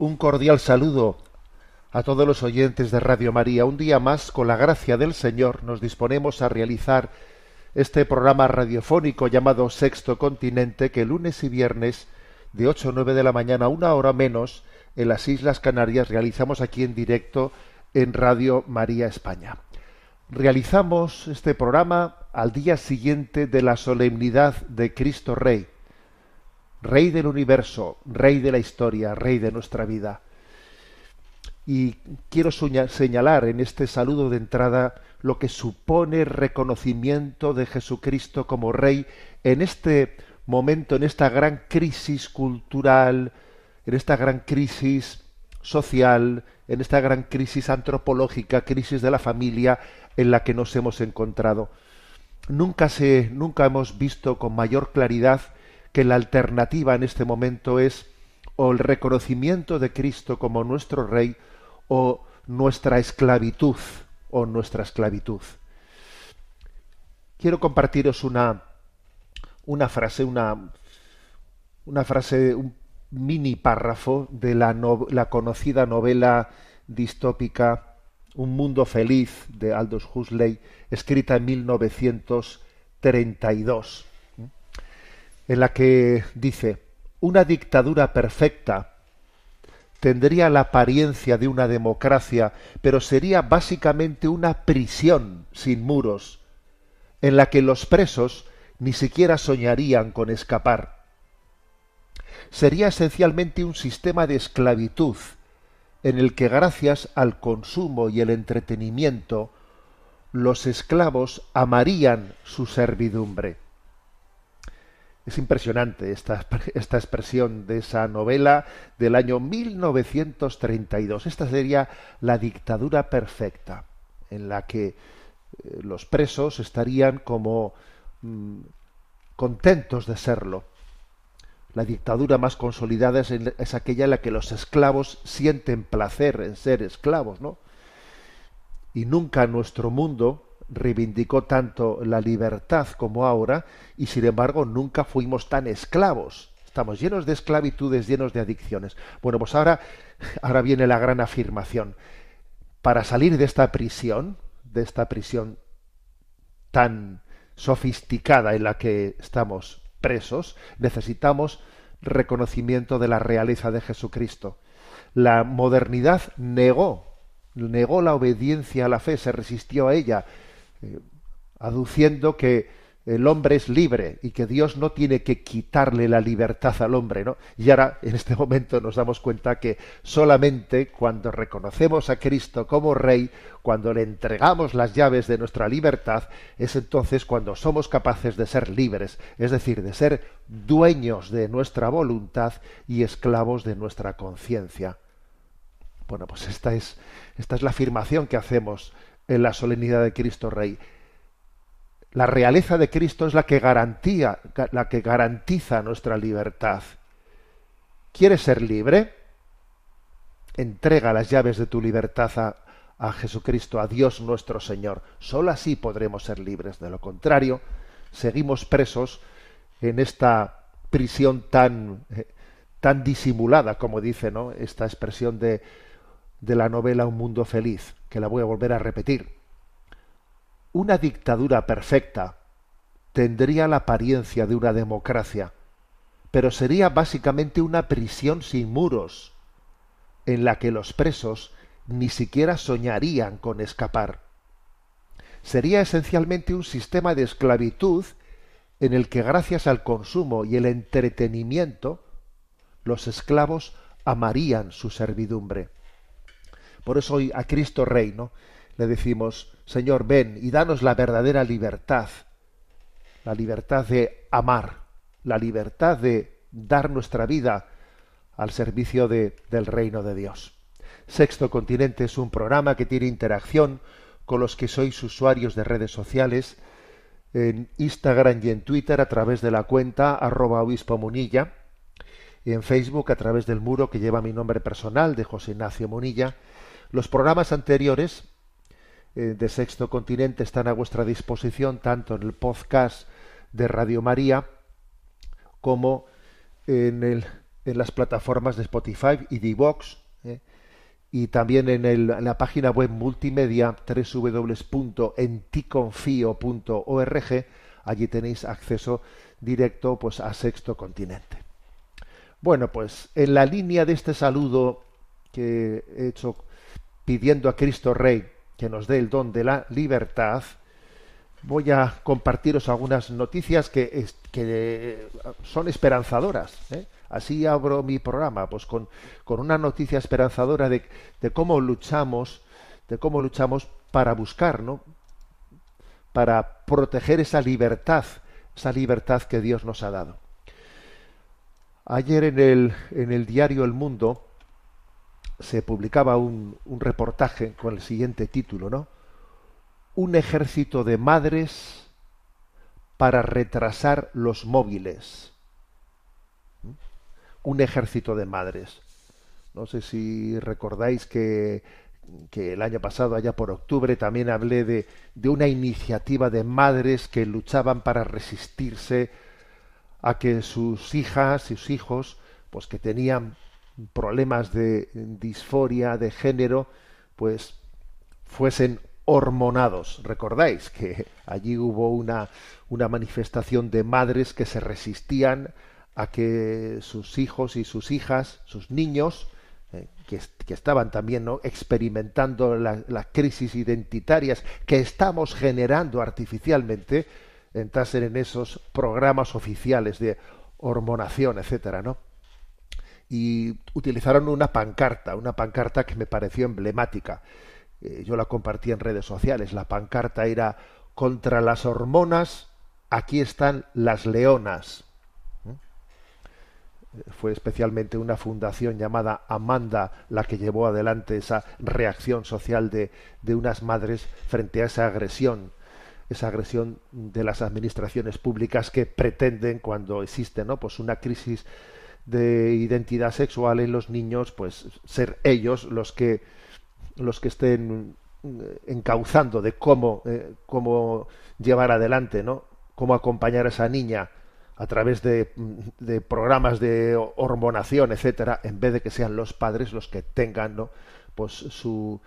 Un cordial saludo a todos los oyentes de Radio María. Un día más, con la gracia del Señor, nos disponemos a realizar este programa radiofónico llamado Sexto Continente, que lunes y viernes, de 8 a 9 de la mañana, una hora menos, en las Islas Canarias, realizamos aquí en directo en Radio María España. Realizamos este programa al día siguiente de la solemnidad de Cristo Rey Rey del universo, Rey de la historia, Rey de nuestra vida. Y quiero señalar en este saludo de entrada lo que supone reconocimiento de Jesucristo como Rey en este momento, en esta gran crisis cultural, en esta gran crisis social, en esta gran crisis antropológica, crisis de la familia en la que nos hemos encontrado. Nunca se, nunca hemos visto con mayor claridad que la alternativa en este momento es o el reconocimiento de Cristo como nuestro Rey o nuestra esclavitud o nuestra esclavitud. Quiero compartiros una, una frase, una, una frase, un mini párrafo de la, la conocida novela distópica Un mundo feliz de Aldous Huxley, escrita en 1932 en la que dice, una dictadura perfecta tendría la apariencia de una democracia, pero sería básicamente una prisión sin muros, en la que los presos ni siquiera soñarían con escapar. Sería esencialmente un sistema de esclavitud, en el que gracias al consumo y el entretenimiento, los esclavos amarían su servidumbre. Es impresionante esta, esta, expresión de esa novela del año 1932. Esta sería la dictadura perfecta, en la que eh, los presos estarían como mm, contentos de serlo. La dictadura más consolidada es, es, aquella en la que los esclavos sienten placer en ser esclavos, ¿no? Y nunca nuestro mundo reivindicó tanto la libertad como ahora y sin embargo nunca fuimos tan esclavos. Estamos llenos de esclavitudes, llenos de adicciones. Bueno, pues ahora, ahora viene la gran afirmación. Para salir de esta prisión, de esta prisión tan sofisticada en la que estamos presos, necesitamos reconocimiento de la realeza de Jesucristo. La modernidad negó, negó la obediencia a la fe, se resistió a ella, eh, aduciendo que el hombre es libre y que Dios no tiene que quitarle la libertad al hombre, ¿no? Y ahora, en este momento, nos damos cuenta que solamente cuando reconocemos a Cristo como Rey, cuando le entregamos las llaves de nuestra libertad, es entonces cuando somos capaces de ser libres, es decir, de ser dueños de nuestra voluntad y esclavos de nuestra conciencia. Bueno, pues esta es, esta es la afirmación que hacemos en la solemnidad de Cristo Rey. La realeza de Cristo es la que garantía, la que garantiza nuestra libertad. ¿Quieres ser libre? Entrega las llaves de tu libertad a, a Jesucristo, a Dios nuestro Señor. Solo así podremos ser libres. De lo contrario, seguimos presos en esta prisión tan, eh, tan disimulada, como dice ¿no? esta expresión de, de la novela Un Mundo Feliz que la voy a volver a repetir. Una dictadura perfecta tendría la apariencia de una democracia, pero sería básicamente una prisión sin muros, en la que los presos ni siquiera soñarían con escapar. Sería esencialmente un sistema de esclavitud en el que gracias al consumo y el entretenimiento los esclavos amarían su servidumbre. Por eso hoy a Cristo Rey, ¿no? Le decimos, Señor, ven y danos la verdadera libertad, la libertad de amar, la libertad de dar nuestra vida al servicio de, del reino de Dios. Sexto Continente es un programa que tiene interacción con los que sois usuarios de redes sociales, en Instagram y en Twitter a través de la cuenta arroba obispo munilla, en Facebook a través del muro que lleva mi nombre personal de José Ignacio Munilla. Los programas anteriores eh, de Sexto Continente están a vuestra disposición tanto en el podcast de Radio María como en, el, en las plataformas de Spotify y Divox eh, y también en, el, en, la página web multimedia www.enticonfio.org allí tenéis acceso directo pues a Sexto Continente. Bueno, pues en la línea de este saludo que he hecho pidiendo a Cristo Rey que nos dé el don de la libertad, voy a compartiros algunas noticias que, que son esperanzadoras. ¿eh? Así abro mi programa, pues con, con una noticia esperanzadora de, de, cómo luchamos, de cómo luchamos para buscar, ¿no? Para proteger esa libertad, esa libertad que Dios nos ha dado. Ayer en el, en el diario El Mundo se publicaba un, un reportaje con el siguiente título, ¿no? Un ejército de madres para retrasar los móviles un ejército de madres. No sé si recordáis que, que el año pasado, allá por octubre, también hablé de, de, una iniciativa de madres que luchaban para resistirse a que sus hijas, sus hijos, pues que tenían problemas de disforia de género, pues fuesen hormonados. Recordáis que allí hubo una, una manifestación de madres que se resistían a que sus hijos y sus hijas, sus niños, eh, que, que, estaban también ¿no? experimentando las la crisis identitarias que estamos generando artificialmente, entrasen en esos programas oficiales de hormonación, etcétera, ¿no? Y utilizaron una pancarta, una pancarta que me pareció emblemática. Eh, yo la compartí en redes sociales. La pancarta era contra las hormonas, aquí están las leonas fue especialmente una fundación llamada Amanda la que llevó adelante esa reacción social de, de, unas madres frente a esa agresión, esa agresión de las administraciones públicas que pretenden cuando existe ¿no? pues una crisis de identidad sexual en los niños, pues ser ellos los que los que estén eh, encauzando de cómo, eh, cómo llevar adelante, ¿no? cómo acompañar a esa niña a través de, de, programas de hormonación, etcétera, en vez de que sean los padres los que tengan ¿no? Pues su,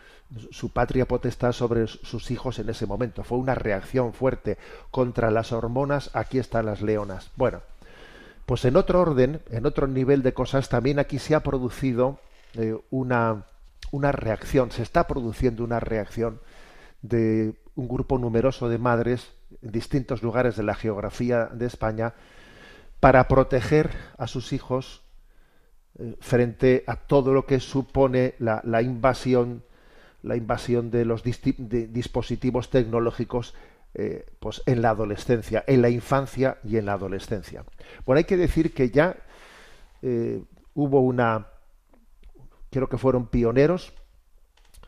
su patria potestad sobre sus hijos en ese momento. Fue una reacción fuerte contra las hormonas. Aquí están las leonas. Bueno, pues en otro orden, en otro nivel de cosas, también aquí se ha producido eh, una, una reacción, se está produciendo una reacción de un grupo numeroso de madres en distintos lugares de la geografía de España para proteger a sus hijos eh, frente a todo lo que supone la, la invasión la invasión de los dispositivos tecnológicos eh, pues en la adolescencia, en la infancia y en la adolescencia. Bueno, hay que decir que ya eh, hubo una, creo que fueron pioneros,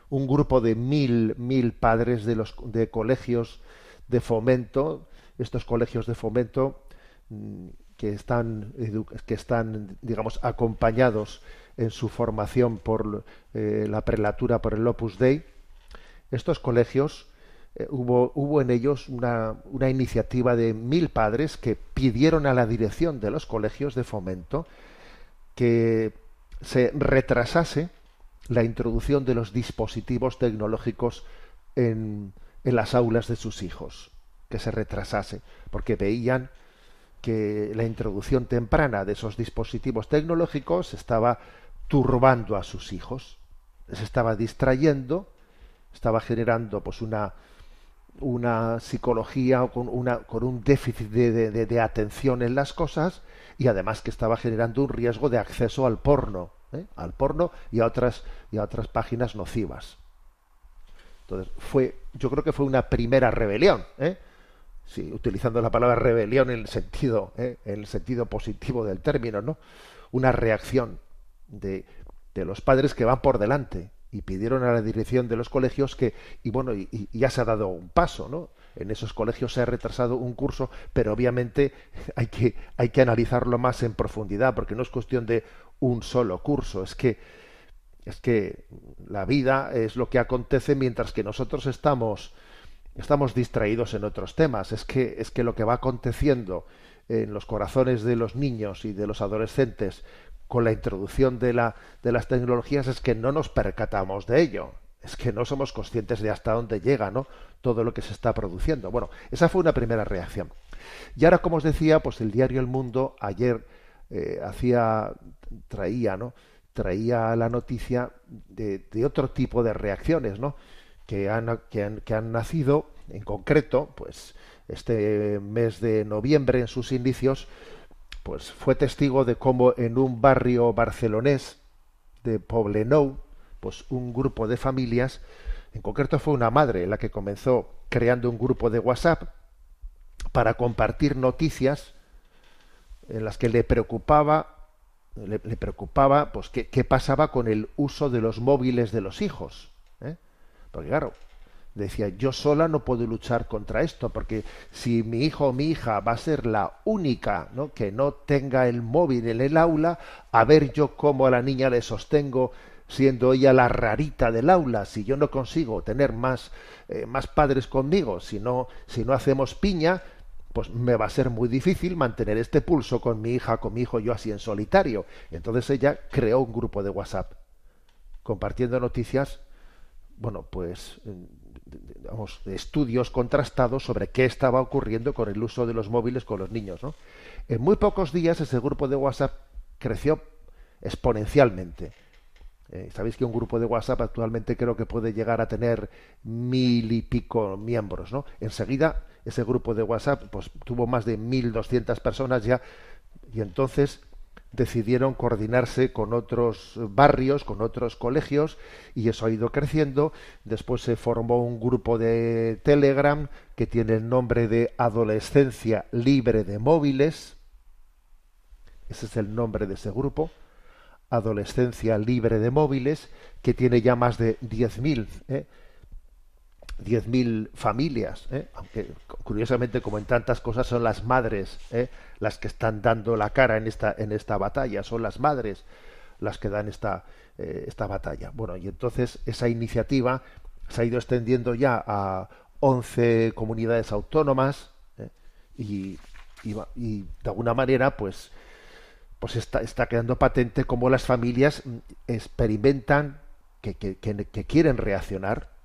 un grupo de mil, mil padres de los de colegios de fomento, estos colegios de fomento mm, que están, que están digamos, acompañados en su formación por eh, la prelatura, por el Opus Dei, estos colegios, eh, hubo, hubo en ellos una, una iniciativa de mil padres que pidieron a la dirección de los colegios de fomento que se retrasase la introducción de los dispositivos tecnológicos en, en las aulas de sus hijos, que se retrasase, porque veían que la introducción temprana de esos dispositivos tecnológicos estaba turbando a sus hijos, les estaba distrayendo, estaba generando pues una una psicología con, una, con un déficit de, de, atención en las cosas y además que estaba generando un riesgo de acceso al porno, ¿eh? al porno y a otras y a otras páginas nocivas. Entonces fue, yo creo que fue una primera rebelión, ¿eh? Sí, utilizando la palabra rebelión en el sentido, ¿eh? en el sentido positivo del término, ¿no? Una reacción de, de los padres que van por delante y pidieron a la dirección de los colegios que y bueno y, ya se ha dado un paso no en esos colegios se ha retrasado un curso pero obviamente hay que hay que analizarlo más en profundidad porque no es cuestión de un solo curso es que es que la vida es lo que acontece mientras que nosotros estamos estamos distraídos en otros temas es que es que lo que va aconteciendo en los corazones de los niños y de los adolescentes con la introducción de, la, de las tecnologías es que no nos percatamos de ello, es que no somos conscientes de hasta dónde llega ¿no? todo lo que se está produciendo. Bueno, esa fue una primera reacción. Y ahora, como os decía, pues el diario El Mundo ayer eh, hacía, traía, ¿no? traía la noticia de, de, otro tipo de reacciones, ¿no? Que han, que han, que han nacido, en concreto, pues este mes de noviembre, en sus inicios, pues fue testigo de cómo en un barrio barcelonés de Poblenou, pues un grupo de familias, en concreto fue una madre la que comenzó creando un grupo de WhatsApp para compartir noticias en las que le preocupaba le, preocupaba pues qué, qué, pasaba con el uso de los móviles de los hijos. Porque decía, yo sola no puedo luchar contra esto, porque si mi hijo o mi hija va a ser la única ¿no? que no tenga el móvil en el aula, a ver yo cómo a la niña le sostengo siendo ella la rarita del aula, si yo no consigo tener más, eh, más padres conmigo, si no, si no hacemos piña, pues me va a ser muy difícil mantener este pulso con mi hija, con mi hijo, yo así en solitario. Entonces ella creó un grupo de WhatsApp, compartiendo noticias, bueno, pues digamos, estudios contrastados sobre qué estaba ocurriendo con el uso de los móviles con los niños. ¿no? En muy pocos días ese grupo de WhatsApp creció exponencialmente. Eh, Sabéis que un grupo de WhatsApp actualmente creo que puede llegar a tener mil y pico miembros, ¿no? Enseguida ese grupo de WhatsApp pues tuvo más de mil doscientas personas ya y entonces decidieron coordinarse con otros barrios, con otros colegios, y eso ha ido creciendo. Después se formó un grupo de Telegram que tiene el nombre de Adolescencia Libre de Móviles. Ese es el nombre de ese grupo. Adolescencia Libre de Móviles, que tiene ya más de 10.000 ¿eh? 10.000 familias, ¿eh? aunque curiosamente como en tantas cosas son las madres ¿eh? las que están dando la cara en esta, en esta batalla, son las madres las que dan esta, eh, esta batalla. Bueno, y entonces esa iniciativa se ha ido extendiendo ya a 11 comunidades autónomas y, de alguna manera pues, pues está, está quedando patente cómo las familias mm, experimentan que, que quieren reaccionar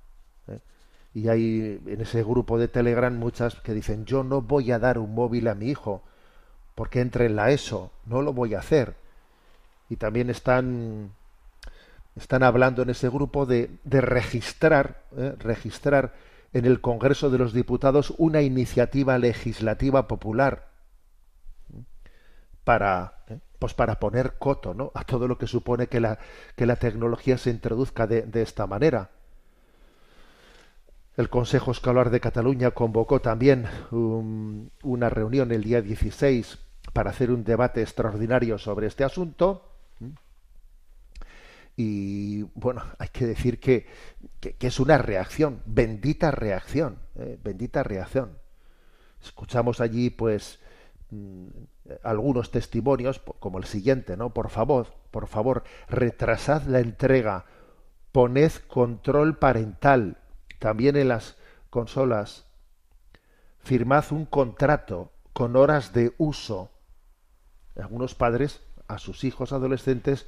y hay en ese grupo de Telegram muchas que dicen yo no voy a dar un móvil a mi hijo porque entre en la ESO, no lo voy a hacer. Y también están están hablando en ese grupo de, de registrar ¿eh? registrar en el Congreso de los Diputados una iniciativa legislativa popular para ¿eh? pues para poner coto ¿no? a todo lo que supone que la, que la tecnología se introduzca de, de esta manera el Consejo Escolar de Cataluña convocó también una reunión el día 16 para hacer un debate extraordinario sobre este asunto. Y bueno, hay que decir que, es una reacción, bendita reacción, ¿eh? bendita reacción. Escuchamos allí, pues, mm, algunos testimonios, como el siguiente, ¿no? Por favor, por favor, retrasad la entrega, poned control parental, también en las consolas, firmad un contrato con horas de uso. Algunos padres a sus hijos adolescentes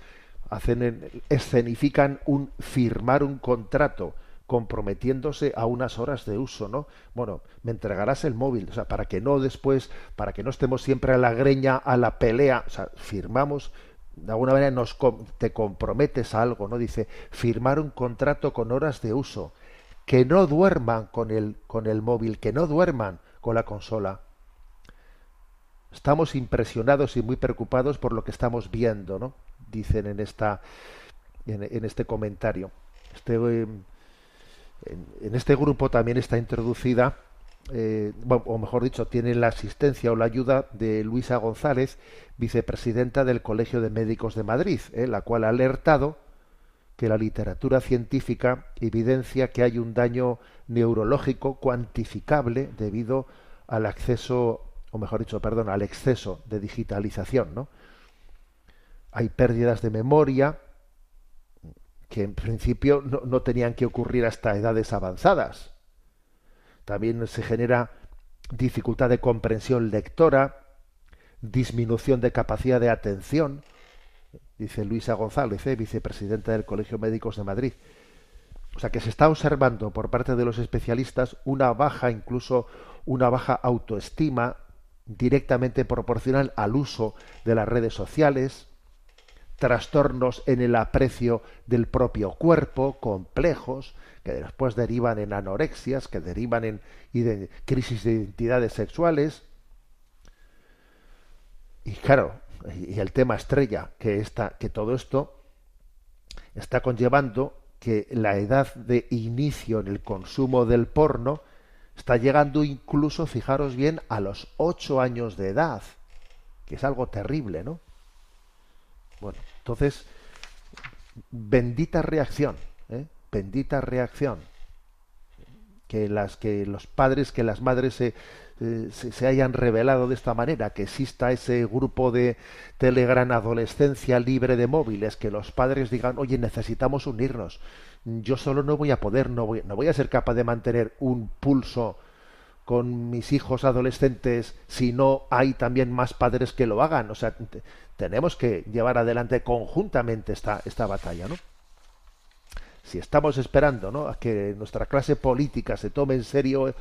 hacen escenifican un firmar un contrato comprometiéndose a unas horas de uso, ¿no? Bueno, me entregarás el móvil, o sea, para que no después, para que no estemos siempre a la greña, a la pelea, o sea, firmamos de alguna manera nos te comprometes a algo, ¿no? Dice, firmar un contrato con horas de uso que no duerman con el, con el móvil, que no duerman con la consola. Estamos impresionados y muy preocupados por lo que estamos viendo, ¿no? Dicen en esta en, este comentario. Este, eh, en, este grupo también está introducida, eh, o mejor dicho, tiene la asistencia o la ayuda de Luisa González, vicepresidenta del Colegio de Médicos de Madrid, eh, la cual ha alertado que la literatura científica evidencia que hay un daño neurológico cuantificable debido al acceso, o mejor dicho, perdón, al exceso de digitalización, ¿no? Hay pérdidas de memoria que en principio no, no tenían que ocurrir hasta edades avanzadas. También se genera dificultad de comprensión lectora, disminución de capacidad de atención, dice Luisa González, ¿eh? vicepresidenta del Colegio Médicos de Madrid. O sea que se está observando por parte de los especialistas una baja, incluso una baja autoestima directamente proporcional al uso de las redes sociales, trastornos en el aprecio del propio cuerpo, complejos, que después derivan en anorexias, que derivan en crisis de identidades sexuales. Y claro, y el tema estrella, que, está, que todo esto está conllevando que la edad de inicio en el consumo del porno está llegando incluso, fijaros bien, a los ocho años de edad, que es algo terrible, ¿no? Bueno, entonces, bendita reacción, ¿eh? bendita reacción, que las que los padres, que las madres se, eh, se, hayan revelado de esta manera, que exista ese grupo de Telegram Adolescencia Libre de Móviles, que los padres digan, oye, necesitamos unirnos, yo solo no voy a poder, no voy, no voy a ser capaz de mantener un pulso con mis hijos adolescentes si no hay también más padres que lo hagan. O sea, tenemos que llevar adelante conjuntamente esta, esta batalla, ¿no? Si estamos esperando ¿no? a que nuestra clase política se tome en serio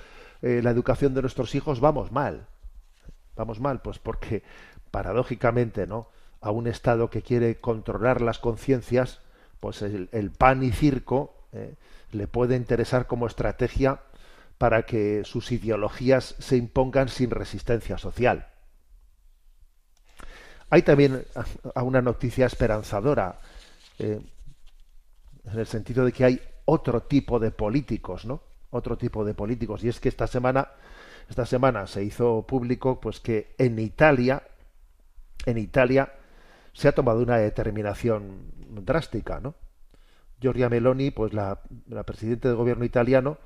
eh, la educación de nuestros hijos, vamos mal. Vamos mal, pues porque paradójicamente, ¿no? A un Estado que quiere controlar las conciencias, pues el, pan y circo eh, le puede interesar como estrategia para que sus ideologías se impongan sin resistencia social. Hay también una noticia esperanzadora, eh, en el sentido de que hay otro tipo de políticos, ¿no? Otro tipo de políticos. Y es que esta semana, esta semana se hizo público pues que en Italia, en Italia se ha tomado una determinación drástica, ¿no? Giorgia Meloni, pues la, la presidenta del gobierno italiano,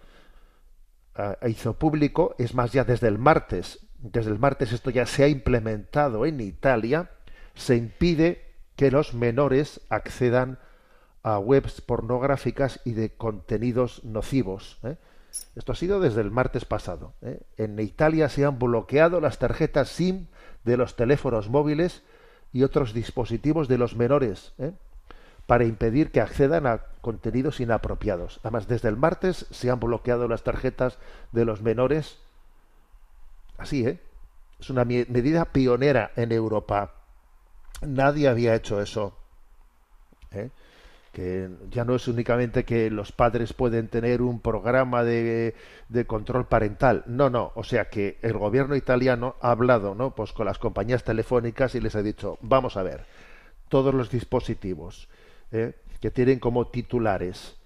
hizo público, es más, ya desde el martes, desde el martes esto ya se ha implementado en Italia, se impide que los menores accedan a webs pornográficas y de contenidos nocivos. ¿eh? Esto ha sido desde el martes pasado. ¿eh? En Italia se han bloqueado las tarjetas SIM de los teléfonos móviles y otros dispositivos de los menores ¿eh? para impedir que accedan a contenidos inapropiados. Además, desde el martes se han bloqueado las tarjetas de los menores. Así, ¿eh? Es una medida pionera en Europa. Nadie había hecho eso. ¿eh? Que ya no es únicamente que los padres pueden tener un programa de, de, control parental, no, no, o sea que el gobierno italiano ha hablado, ¿no? Pues con las compañías telefónicas y les ha dicho, vamos a ver, todos los dispositivos ¿eh? que tienen como titulares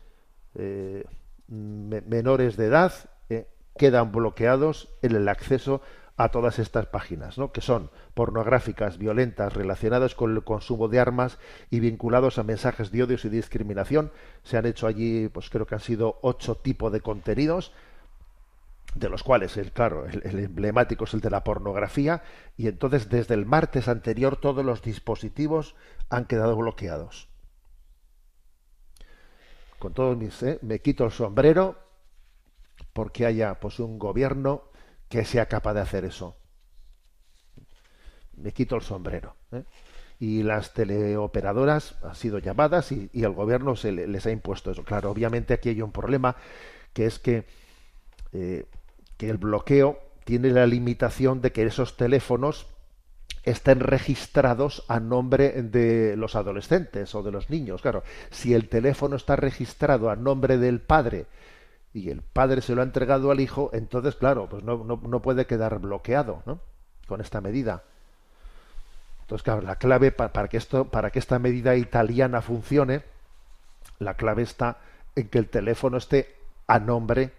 eh, menores de edad ¿eh? quedan bloqueados en el acceso a todas estas páginas, ¿no? que son pornográficas, violentas, relacionadas con el consumo de armas y vinculados a mensajes de odio y discriminación. Se han hecho allí, pues creo que han sido ocho tipos de contenidos, de los cuales, claro, el, emblemático es el de la pornografía, y entonces desde el martes anterior todos los dispositivos han quedado bloqueados. Con todos mis, ¿eh? me quito el sombrero porque haya pues un gobierno que sea capaz de hacer eso. Me quito el sombrero. ¿eh? Y las teleoperadoras han sido llamadas y, el gobierno se les ha impuesto eso. Claro, obviamente aquí hay un problema que es que, eh, que el bloqueo tiene la limitación de que esos teléfonos estén registrados a nombre de los adolescentes o de los niños. Claro, si el teléfono está registrado a nombre del padre y el padre se lo ha entregado al hijo, entonces, claro, pues no, no, puede quedar bloqueado ¿no? con esta medida. Entonces, claro, la clave para, que esto, para que esta medida italiana funcione, la clave está en que el teléfono esté a nombre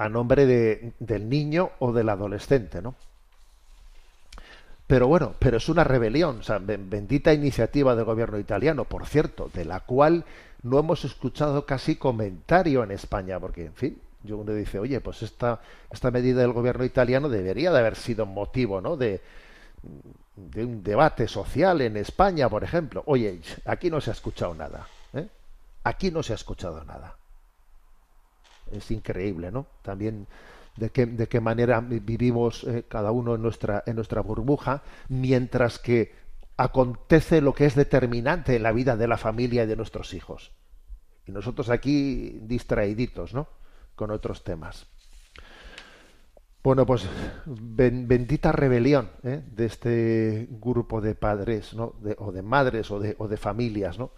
a nombre de, del niño o del adolescente, ¿no? Pero bueno, pero es una rebelión, o sea, bendita iniciativa del gobierno italiano, por cierto, de la cual no hemos escuchado casi comentario en España, porque, en fin, yo uno dice, oye, pues esta, esta medida del gobierno italiano debería de haber sido motivo, ¿no? De, de un debate social en España, por ejemplo. Oye, aquí no se ha escuchado nada. ¿eh? Aquí no se ha escuchado nada. Es increíble, ¿no? También de qué, de qué manera vivimos eh, cada uno en nuestra, en nuestra burbuja, mientras que acontece lo que es determinante en la vida de la familia y de nuestros hijos. Y nosotros aquí distraíditos, ¿no? Con otros temas. Bueno, pues bendita rebelión ¿eh? de este grupo de padres, ¿no? o de madres o de, o de familias, ¿no?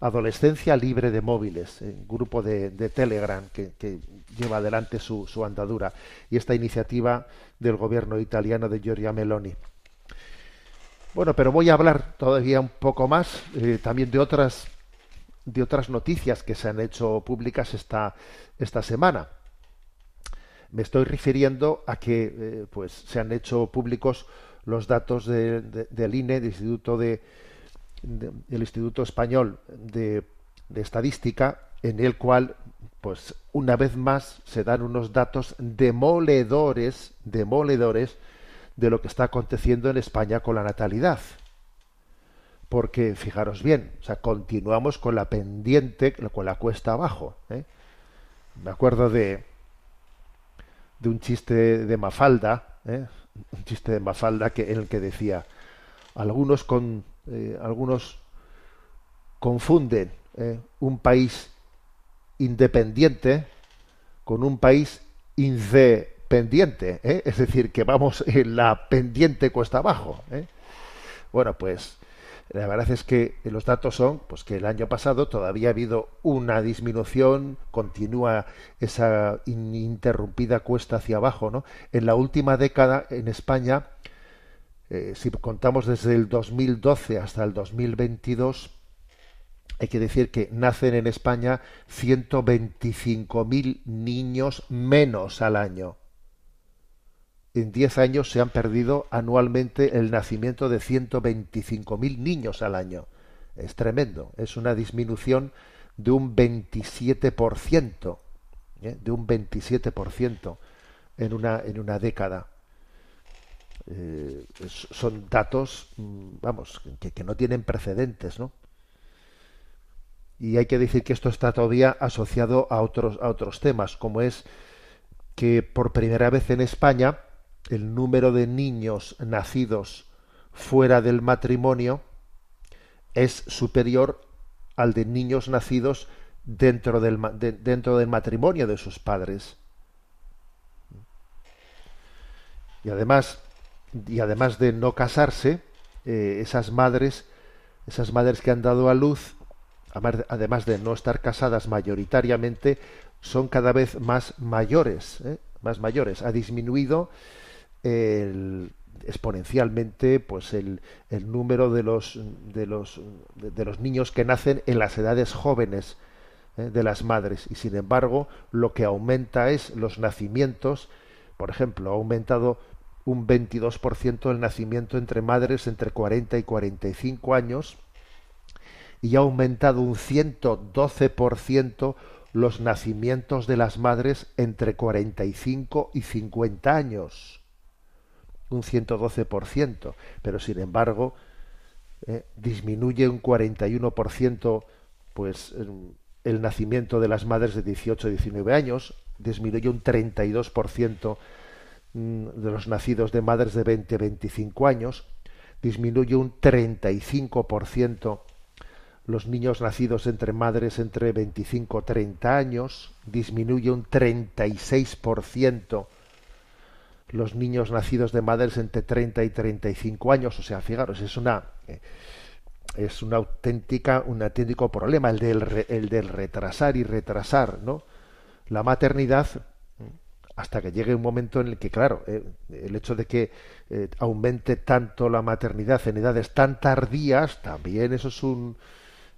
Adolescencia libre de móviles, ¿eh? grupo de, Telegram que, lleva adelante su, su, andadura y esta iniciativa del gobierno italiano de Giorgia Meloni. Bueno, pero voy a hablar todavía un poco más eh, también de otras de otras noticias que se han hecho públicas esta, esta semana. Me estoy refiriendo a que eh, pues se han hecho públicos los datos del INE, del Instituto de, del Instituto Español de, de, Estadística, en el cual, pues, una vez más se dan unos datos demoledores, demoledores de lo que está aconteciendo en España con la natalidad. Porque, fijaros bien, o sea, continuamos con la pendiente, con la cuesta abajo. ¿eh? Me acuerdo de, de un chiste de Mafalda, ¿eh? un chiste de Mafalda que, en el que decía, algunos, con, eh, algunos confunden un país independiente con un país independiente pendiente, ¿eh? es decir, que vamos en la pendiente cuesta abajo. ¿eh? Bueno, pues la verdad es que los datos son pues que el año pasado todavía ha habido una disminución, continúa esa ininterrumpida cuesta hacia abajo, ¿no? En la última década en España, eh, si contamos desde el 2012 hasta el 2022, hay que decir que nacen en España 125.000 niños menos al año en 10 años se han perdido anualmente el nacimiento de 125.000 niños al año. Es tremendo, es una disminución de un 27%, ¿eh? de un 27% en una, en una década. Eh, son datos, mm, vamos, que, no tienen precedentes, ¿no? Y hay que decir que esto está todavía asociado a otros, a otros temas, como es que por primera vez en España el número de niños nacidos fuera del matrimonio es superior al de niños nacidos dentro del, dentro del matrimonio de sus padres. Y además, y además de no casarse, eh, esas madres, esas madres que han dado a luz, además de no estar casadas mayoritariamente, son cada vez más mayores, ¿eh? más mayores. Ha disminuido exponencialmente pues el, el, número de los de los de, los niños que nacen en las edades jóvenes ¿eh? de las madres y sin embargo lo que aumenta es los nacimientos por ejemplo ha aumentado un 22% el nacimiento entre madres entre 40 y 45 años y ha aumentado un 112% los nacimientos de las madres entre 45 y 50 años. Un 112%, pero sin embargo eh, disminuye un 41% pues el nacimiento de las madres de 18 y 19 años, disminuye un 32% mm, de los nacidos de madres de 20 25 años, disminuye un 35% los niños nacidos entre madres entre 25 y 30 años, disminuye un 36% los niños nacidos de madres entre 30 y 35 años. O sea, fijaros, es una eh, es una auténtica, un auténtico problema el del, el del retrasar y retrasar, ¿no? la maternidad hasta que llegue un momento en el que, claro, eh, el hecho de que eh, aumente tanto la maternidad en edades tan tardías, también eso es un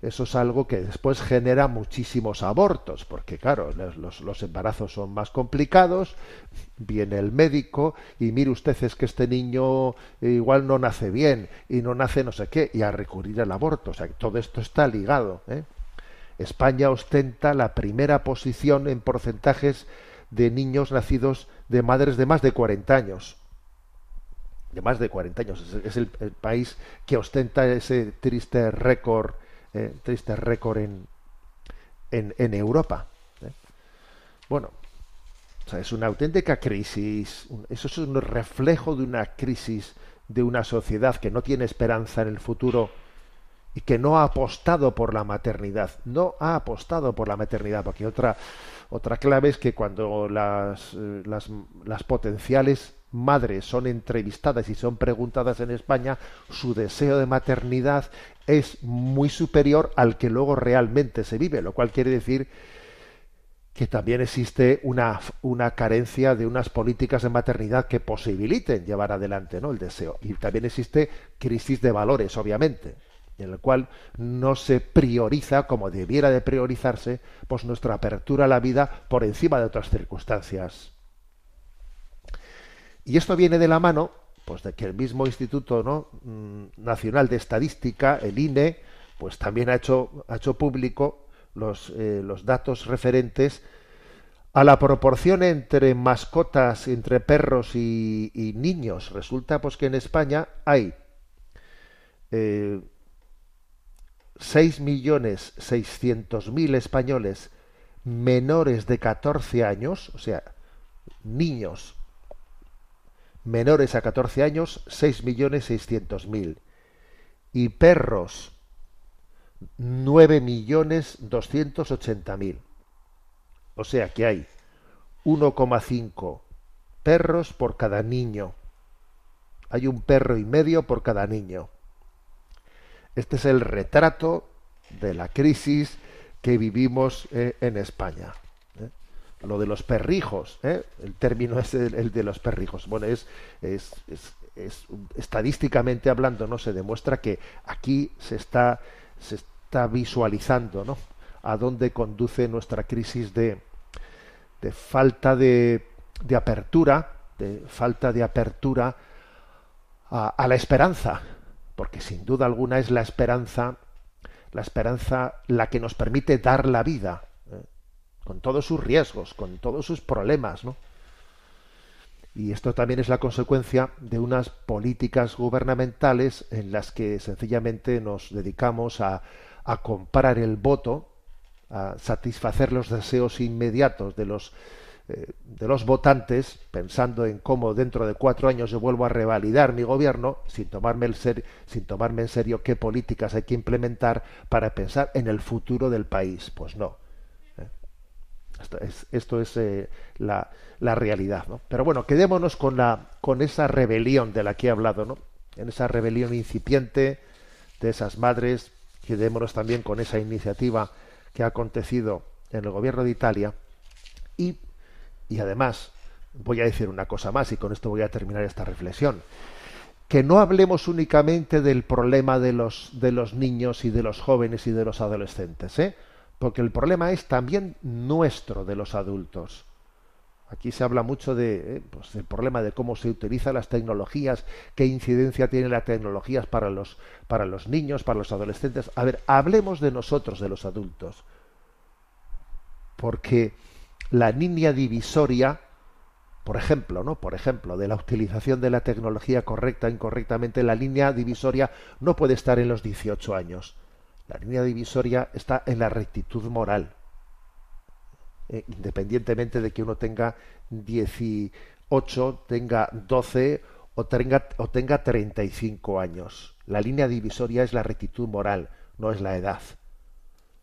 eso es algo que después genera muchísimos abortos, porque claro, los, los, embarazos son más complicados, viene el médico y mire usted es que este niño igual no nace bien y no nace no sé qué, y a recurrir al aborto, o sea, que todo esto está ligado. ¿eh? España ostenta la primera posición en porcentajes de niños nacidos de madres de más de 40 años. De más de 40 años. Es, el, país que ostenta ese triste récord, eh, triste récord en, en, Europa. ¿eh? Bueno, es una auténtica crisis. Eso es un reflejo de una crisis de una sociedad que no tiene esperanza en el futuro y que no ha apostado por la maternidad. No ha apostado por la maternidad, porque otra otra clave es que cuando las, eh, las, las potenciales madres son entrevistadas y son preguntadas en España, su deseo de maternidad es muy superior al que luego realmente se vive, lo cual quiere decir que también existe una, una, carencia de unas políticas de maternidad que posibiliten llevar adelante ¿no? el deseo. Y también existe crisis de valores, obviamente en el cual no se prioriza como debiera de priorizarse pues nuestra apertura a la vida por encima de otras circunstancias. Y esto viene de la mano pues de que el mismo Instituto ¿no? Mm, Nacional de Estadística, el INE, pues también ha hecho, ha hecho público los, eh, los datos referentes a la proporción entre mascotas, entre perros y, niños. Resulta pues que en España hay eh, 6.600.000 españoles menores de 14 años, o sea, niños menores a 14 años, 6.600.000. Y perros, 9.280.000. O sea que hay 1,5 perros por cada niño. Hay un perro y medio por cada niño. Este es el retrato de la crisis que vivimos eh, en España. ¿eh? Lo de los perrijos, ¿eh? el término es el, de los perrijos. Bueno, es, es, estadísticamente hablando, no se demuestra que aquí se está, se está visualizando, ¿no? A dónde conduce nuestra crisis de, de falta de, de, apertura, de falta de apertura a la esperanza, porque sin duda alguna es la esperanza, la esperanza la que nos permite dar la vida, ¿eh? con todos sus riesgos, con todos sus problemas, ¿no? Y esto también es la consecuencia de unas políticas gubernamentales en las que sencillamente nos dedicamos a, a comprar el voto, a satisfacer los deseos inmediatos de los de los votantes, pensando en cómo dentro de cuatro años yo vuelvo a revalidar mi gobierno, sin tomarme, el sin tomarme en serio qué políticas hay que implementar para pensar en el futuro del país. Pues no. ¿eh? Esto es, eh, la, la, realidad. ¿no? Pero bueno, quedémonos con, la, con esa rebelión de la que he hablado, ¿no? en esa rebelión incipiente de esas madres, quedémonos también con esa iniciativa que ha acontecido en el gobierno de Italia y y además, voy a decir una cosa más y con esto voy a terminar esta reflexión. Que no hablemos únicamente del problema de los, de los niños y de los jóvenes y de los adolescentes, ¿eh? porque el problema es también nuestro de los adultos. Aquí se habla mucho de, eh, pues, del problema de cómo se utilizan las tecnologías, qué incidencia tienen las tecnologías para los, para los niños, para los adolescentes. A ver, hablemos de nosotros, de los adultos. Porque la línea divisoria, por ejemplo, ¿no? Por ejemplo, de la utilización de la tecnología correcta o incorrectamente, la línea divisoria no puede estar en los 18 años. La línea divisoria está en la rectitud moral. Eh, independientemente de que uno tenga 18, tenga 12 o tenga, o tenga 35 años. La línea divisoria es la rectitud moral, no es la edad.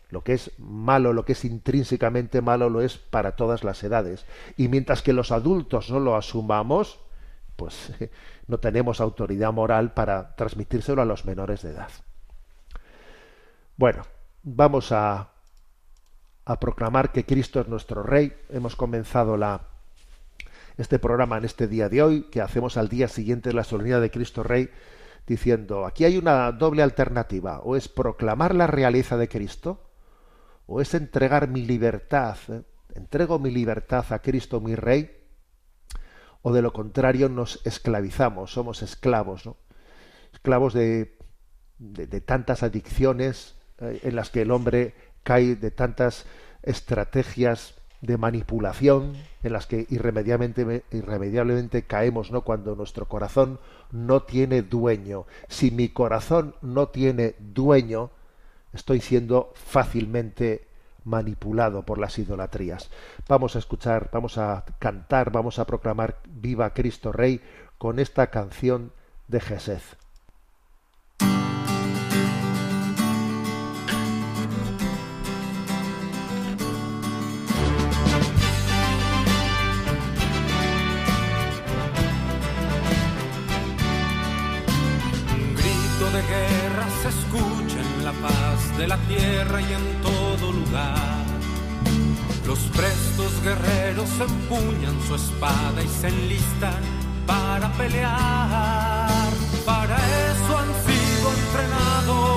Lo que es malo, lo que es intrínsecamente malo, lo es para todas las edades. Y mientras que los adultos no lo asumamos, pues no tenemos autoridad moral para transmitírselo a los menores de edad. Bueno, vamos a, a proclamar que Cristo es nuestro Rey. Hemos comenzado la, este programa en este día de hoy, que hacemos al día siguiente de la solemnidad de Cristo Rey, diciendo, aquí hay una doble alternativa, o es proclamar la realeza de Cristo, o es entregar mi libertad, ¿eh? entrego mi libertad a Cristo mi Rey, o de lo contrario nos esclavizamos, somos esclavos, ¿no? esclavos de, de, tantas adicciones eh, en las que el hombre cae, de tantas estrategias de manipulación en las que irremediablemente, irremediablemente caemos ¿no? cuando nuestro corazón no tiene dueño. Si mi corazón no tiene dueño, estoy siendo fácilmente manipulado por las idolatrías. Vamos a escuchar, vamos a cantar, vamos a proclamar Viva Cristo Rey con esta canción de Jesús. De la tierra y en todo lugar. Los prestos guerreros empuñan su espada y se enlistan para pelear. Para eso han sido entrenados,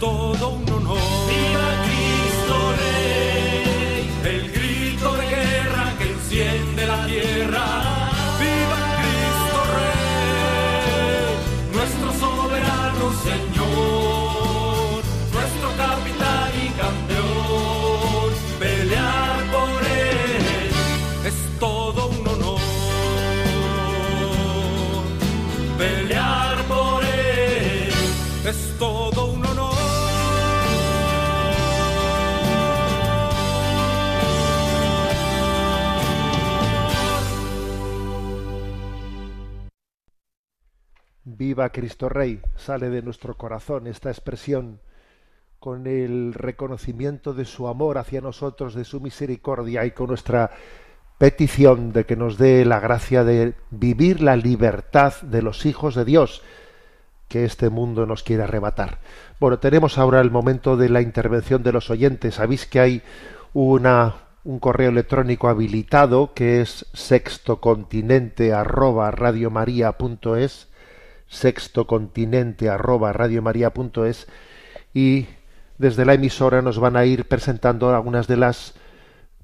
Todo un honor. Viva Cristo Rey, Cristo Rey, sale de nuestro corazón esta expresión con el reconocimiento de su amor hacia nosotros, de su misericordia y con nuestra petición de que nos dé la gracia de vivir la libertad de los hijos de Dios que este mundo nos quiere arrebatar. Bueno, tenemos ahora el momento de la intervención de los oyentes. Sabéis que hay una, un correo electrónico habilitado que es sextocontinente arroba radiomaria.es sextocontinente arroba radiomaria.es y desde la emisora nos van a ir presentando algunas de las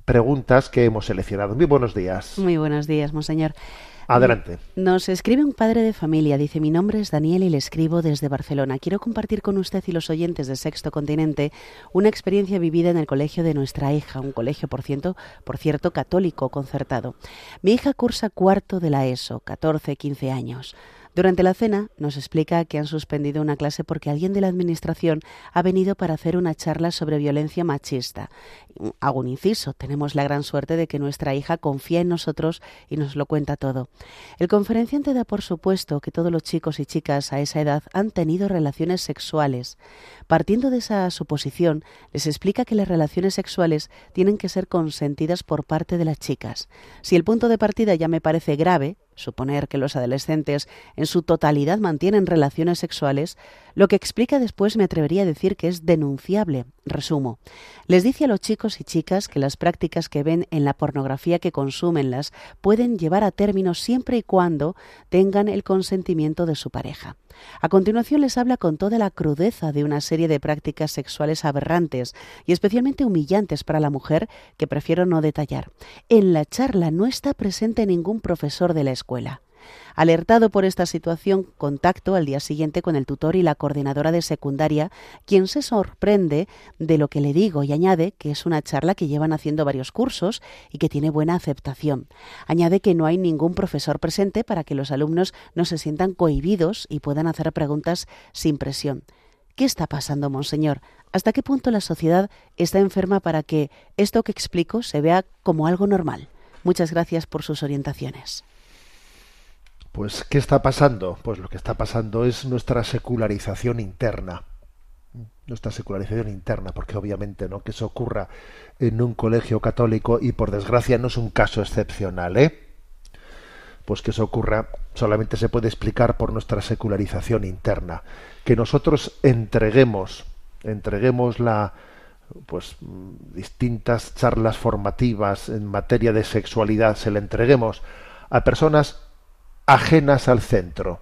preguntas que hemos seleccionado. Muy buenos días. Muy buenos días, monseñor. Adelante. Nos escribe un padre de familia. Dice, mi nombre es Daniel y le escribo desde Barcelona. Quiero compartir con usted y los oyentes de Sexto Continente una experiencia vivida en el colegio de nuestra hija, un colegio, por cierto, por cierto católico concertado. Mi hija cursa cuarto de la ESO, 14, 15 años. Durante la cena nos explica que han suspendido una clase porque alguien de la Administración ha venido para hacer una charla sobre violencia machista. Hago un inciso, tenemos la gran suerte de que nuestra hija confía en nosotros y nos lo cuenta todo. El conferenciante da por supuesto que todos los chicos y chicas a esa edad han tenido relaciones sexuales. Partiendo de esa suposición, les explica que las relaciones sexuales tienen que ser consentidas por parte de las chicas. Si el punto de partida ya me parece grave, suponer que los adolescentes en su totalidad mantienen relaciones sexuales, lo que explica después me atrevería a decir que es denunciable. Resumo. Les dice a los chicos y chicas que las prácticas que ven en la pornografía que consumenlas pueden llevar a término siempre y cuando tengan el consentimiento de su pareja. A continuación les habla con toda la crudeza de una serie de prácticas sexuales aberrantes y especialmente humillantes para la mujer que prefiero no detallar. En la charla no está presente ningún profesor de la escuela. Alertado por esta situación, contacto al día siguiente con el tutor y la coordinadora de secundaria, quien se sorprende de lo que le digo y añade que es una charla que llevan haciendo varios cursos y que tiene buena aceptación. Añade que no hay ningún profesor presente para que los alumnos no se sientan cohibidos y puedan hacer preguntas sin presión. ¿Qué está pasando, monseñor? ¿Hasta qué punto la sociedad está enferma para que esto que explico se vea como algo normal? Muchas gracias por sus orientaciones. Pues, ¿qué está pasando? Pues lo que está pasando es nuestra secularización interna. Nuestra secularización interna, porque obviamente no que eso ocurra en un colegio católico y por desgracia no es un caso excepcional, ¿eh? Pues que eso ocurra solamente se puede explicar por nuestra secularización interna. Que nosotros entreguemos, entreguemos la, pues distintas charlas formativas en materia de sexualidad, se le entreguemos a personas ajenas al centro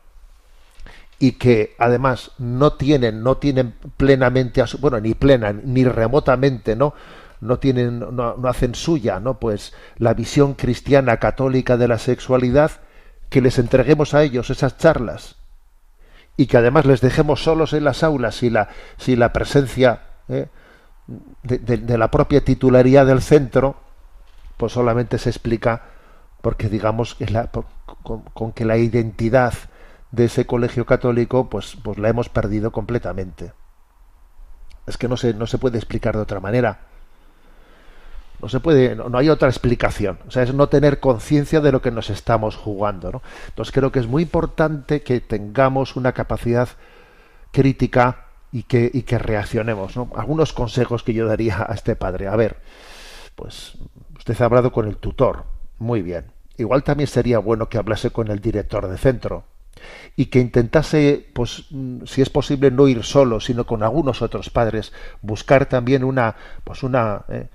y que además no tienen no tienen plenamente bueno ni plena ni remotamente no no tienen no, hacen suya no pues la visión cristiana católica de la sexualidad que les entreguemos a ellos esas charlas y que además les dejemos solos en las aulas si la si la presencia ¿eh? de, la propia titularidad del centro pues solamente se explica porque digamos que la, con, que la identidad de ese colegio católico pues, pues la hemos perdido completamente. Es que no se, no se puede explicar de otra manera. No se puede, no, hay otra explicación. O sea, es no tener conciencia de lo que nos estamos jugando. ¿no? Entonces creo que es muy importante que tengamos una capacidad crítica y que, y que reaccionemos. ¿no? Algunos consejos que yo daría a este padre. A ver, pues usted ha hablado con el tutor. Muy bien igual también sería bueno que hablase con el director de centro y que intentase, pues, mm, si es posible, no ir solo, sino con algunos otros padres, buscar también una, pues, una, eh,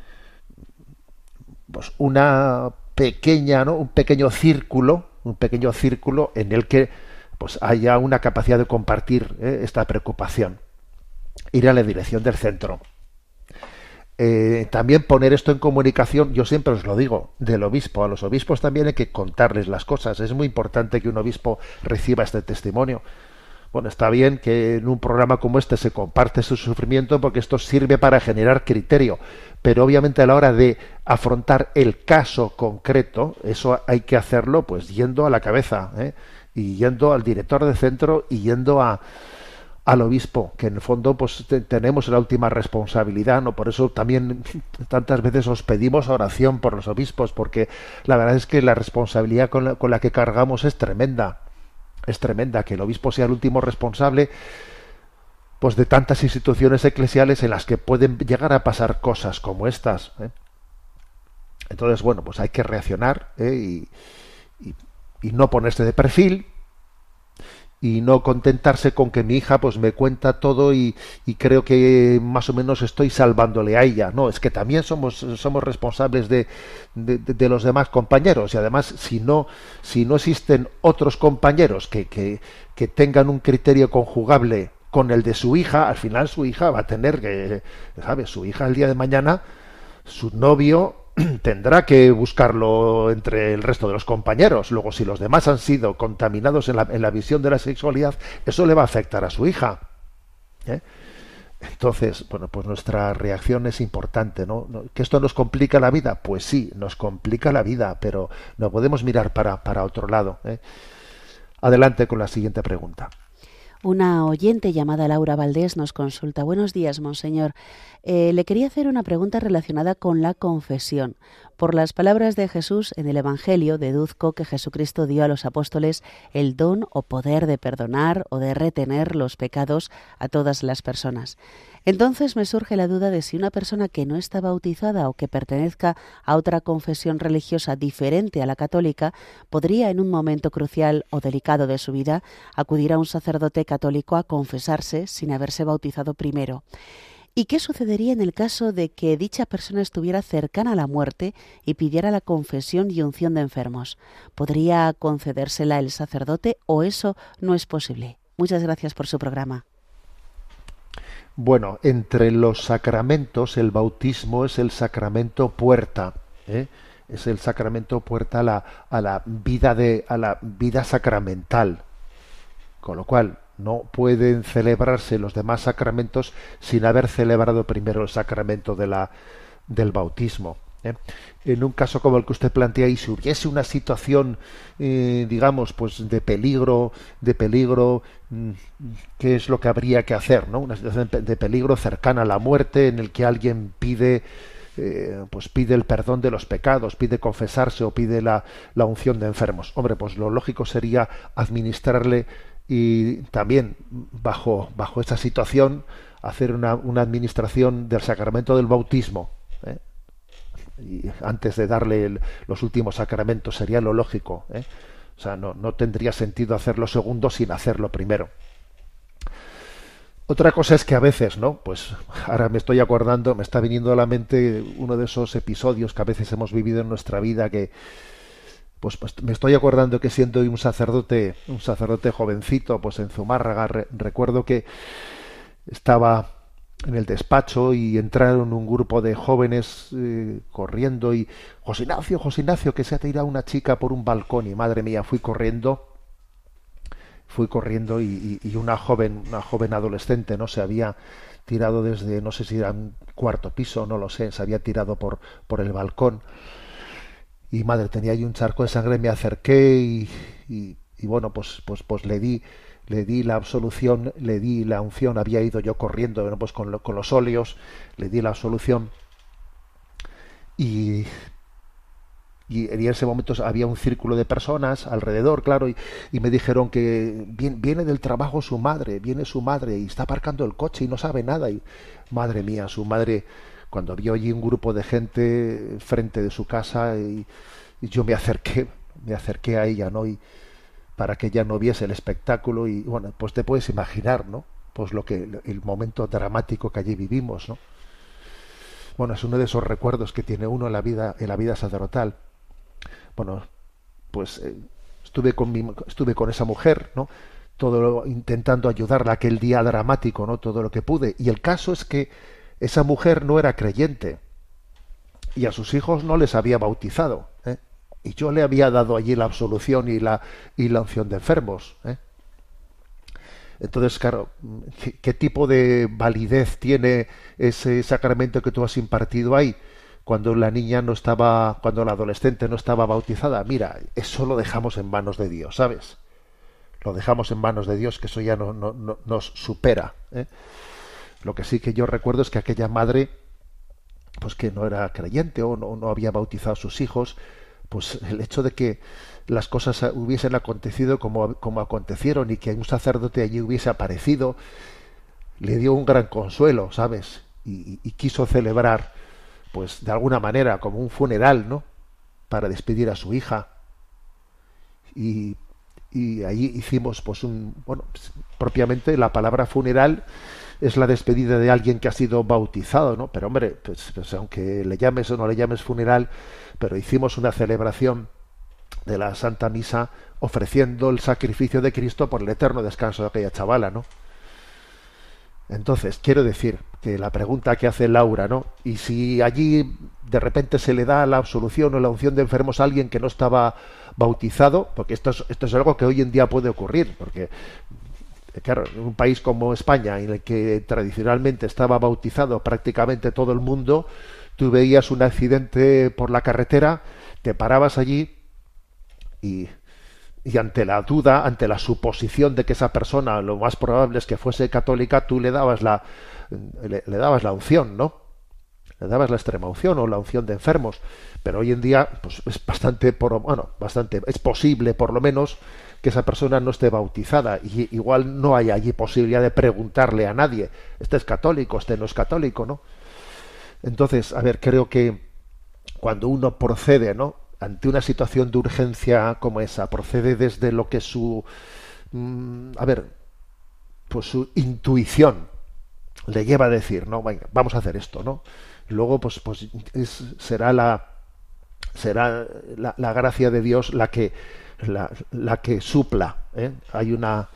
pues, una pequeña, ¿no? Un pequeño círculo, un pequeño círculo en el que, pues, haya una capacidad de compartir eh, esta preocupación. Ir a la dirección del centro eh, también poner esto en comunicación, yo siempre os lo digo, del obispo. A los obispos también hay que contarles las cosas. Es muy importante que un obispo reciba este testimonio. Bueno, está bien que en un programa como este se comparte su sufrimiento porque esto sirve para generar criterio, pero obviamente a la hora de afrontar el caso concreto, eso hay que hacerlo pues yendo a la cabeza ¿eh? y yendo al director de centro y yendo a, al obispo, que en el fondo pues tenemos la última responsabilidad, ¿no? Por eso también tantas veces os pedimos oración por los obispos, porque la verdad es que la responsabilidad con la, que cargamos es tremenda. Es tremenda que el obispo sea el último responsable pues de tantas instituciones eclesiales en las que pueden llegar a pasar cosas como estas. ¿eh? Entonces, bueno, pues hay que reaccionar ¿eh? y, y, y no ponerse de perfil, y no contentarse con que mi hija pues me cuenta todo y, creo que más o menos estoy salvándole a ella. No, es que también somos, somos responsables de, de, los demás compañeros y además si no, si no existen otros compañeros que, que, que tengan un criterio conjugable con el de su hija, al final su hija va a tener que, ¿sabes? Su hija el día de mañana, su novio tendrá que buscarlo entre el resto de los compañeros. Luego, si los demás han sido contaminados en la, en la visión de la sexualidad, eso le va a afectar a su hija. ¿eh? Entonces, bueno, pues nuestra reacción es importante, ¿no? ¿Que esto nos complica la vida? Pues sí, nos complica la vida, pero no podemos mirar para, para otro lado. ¿eh? Adelante con la siguiente pregunta. Una oyente llamada Laura Valdés nos consulta. Buenos días, monseñor. Eh, le quería hacer una pregunta relacionada con la confesión. Por las palabras de Jesús en el Evangelio, deduzco que Jesucristo dio a los apóstoles el don o poder de perdonar o de retener los pecados a todas las personas. Entonces me surge la duda de si una persona que no está bautizada o que pertenezca a otra confesión religiosa diferente a la católica podría en un momento crucial o delicado de su vida acudir a un sacerdote católico a confesarse sin haberse bautizado primero. ¿Y qué sucedería en el caso de que dicha persona estuviera cercana a la muerte y pidiera la confesión y unción de enfermos? ¿Podría concedérsela el sacerdote o eso no es posible? Muchas gracias por su programa. Bueno, entre los sacramentos, el bautismo es el sacramento puerta. ¿eh? Es el sacramento puerta a la, a la vida de, a la vida sacramental. Con lo cual, no pueden celebrarse los demás sacramentos sin haber celebrado primero el sacramento de la, del bautismo. ¿Eh? En un caso como el que usted plantea, y si hubiese una situación, eh, digamos, pues de peligro, de peligro, mm, ¿qué es lo que habría que hacer? ¿no? Una situación de peligro cercana a la muerte, en el que alguien pide, eh, pues pide el perdón de los pecados, pide confesarse o pide la, la unción de enfermos. Hombre, pues lo lógico sería administrarle y también bajo, bajo esta situación hacer una, una administración del sacramento del bautismo. Y antes de darle los últimos sacramentos sería lo lógico. ¿eh? O sea, no, tendría sentido hacerlo segundo sin hacerlo primero. Otra cosa es que a veces, ¿no? Pues ahora me estoy acordando, me está viniendo a la mente uno de esos episodios que a veces hemos vivido en nuestra vida que, pues, pues, me estoy acordando que siendo un sacerdote, un sacerdote jovencito, pues en Zumárraga, recuerdo que estaba en el despacho y entraron un grupo de jóvenes eh, corriendo y José Ignacio, José Ignacio, que se ha tirado una chica por un balcón y madre mía, fui corriendo, fui corriendo y, y, una joven, una joven adolescente, no se había tirado desde, no sé si era un cuarto piso, no lo sé, se había tirado por, por el balcón y madre tenía ahí un charco de sangre me acerqué y, y, bueno pues pues pues le di le di la absolución le di la unción había ido yo corriendo bueno, pues con, con los óleos le di la absolución y y en ese momento había un círculo de personas alrededor, claro, y, me dijeron que viene, viene, del trabajo su madre, viene su madre y está aparcando el coche y no sabe nada. Y madre mía, su madre cuando vio allí un grupo de gente frente de su casa y, yo me acerqué, me acerqué a ella, ¿no? Para que ella no viese el espectáculo y bueno, pues te puedes imaginar, ¿no? Pues lo que el momento dramático que allí vivimos, ¿no? Bueno, es uno de esos recuerdos que tiene uno en la vida en la vida sacerdotal. Bueno, pues eh, estuve con mi, estuve con esa mujer, ¿no? Todo intentando ayudarla aquel día dramático, ¿no? Todo lo que pude y el caso es que esa mujer no era creyente y a sus hijos no les había bautizado. Y yo le había dado allí la absolución y la, y la unción de enfermos. ¿eh? Entonces, claro, ¿qué, tipo de validez tiene ese sacramento que tú has impartido ahí? Cuando la niña no estaba, cuando la adolescente no estaba bautizada. Mira, eso lo dejamos en manos de Dios, ¿sabes? Lo dejamos en manos de Dios, que eso ya no, no, nos supera. ¿eh? Lo que sí que yo recuerdo es que aquella madre, pues que no era creyente o no, había bautizado a sus hijos, pues el hecho de que las cosas hubiesen acontecido como, como acontecieron y que un sacerdote allí hubiese aparecido, le dio un gran consuelo, ¿sabes? Y, quiso celebrar, pues de alguna manera, como un funeral, ¿no? Para despedir a su hija. Y y allí hicimos pues un bueno propiamente la palabra funeral es la despedida de alguien que ha sido bautizado no pero hombre pues, pues, aunque le llames o no le llames funeral pero hicimos una celebración de la Santa Misa ofreciendo el sacrificio de Cristo por el eterno descanso de aquella chavala no entonces quiero decir que la pregunta que hace Laura no y si allí de repente se le da la absolución o la unción de enfermos a alguien que no estaba bautizado, porque esto es, esto es algo que hoy en día puede ocurrir, porque claro, en un país como España, en el que tradicionalmente estaba bautizado prácticamente todo el mundo, tú veías un accidente por la carretera, te parabas allí y, y ante la duda, ante la suposición de que esa persona lo más probable es que fuese católica, tú le dabas la, le, dabas la unción, ¿no? le dabas la extrema unción o la unción de enfermos, pero hoy en día pues es bastante por, bueno, bastante es posible por lo menos que esa persona no esté bautizada y igual no hay allí posibilidad de preguntarle a nadie, este es católico, este no es católico, ¿no? Entonces, a ver, creo que cuando uno procede, ¿no? ante una situación de urgencia como esa, procede desde lo que su mm, a ver, pues su intuición le lleva a decir, no, venga, vamos a hacer esto, ¿no? luego pues, pues será la será la, gracia de Dios la que la, que supla ¿eh? hay una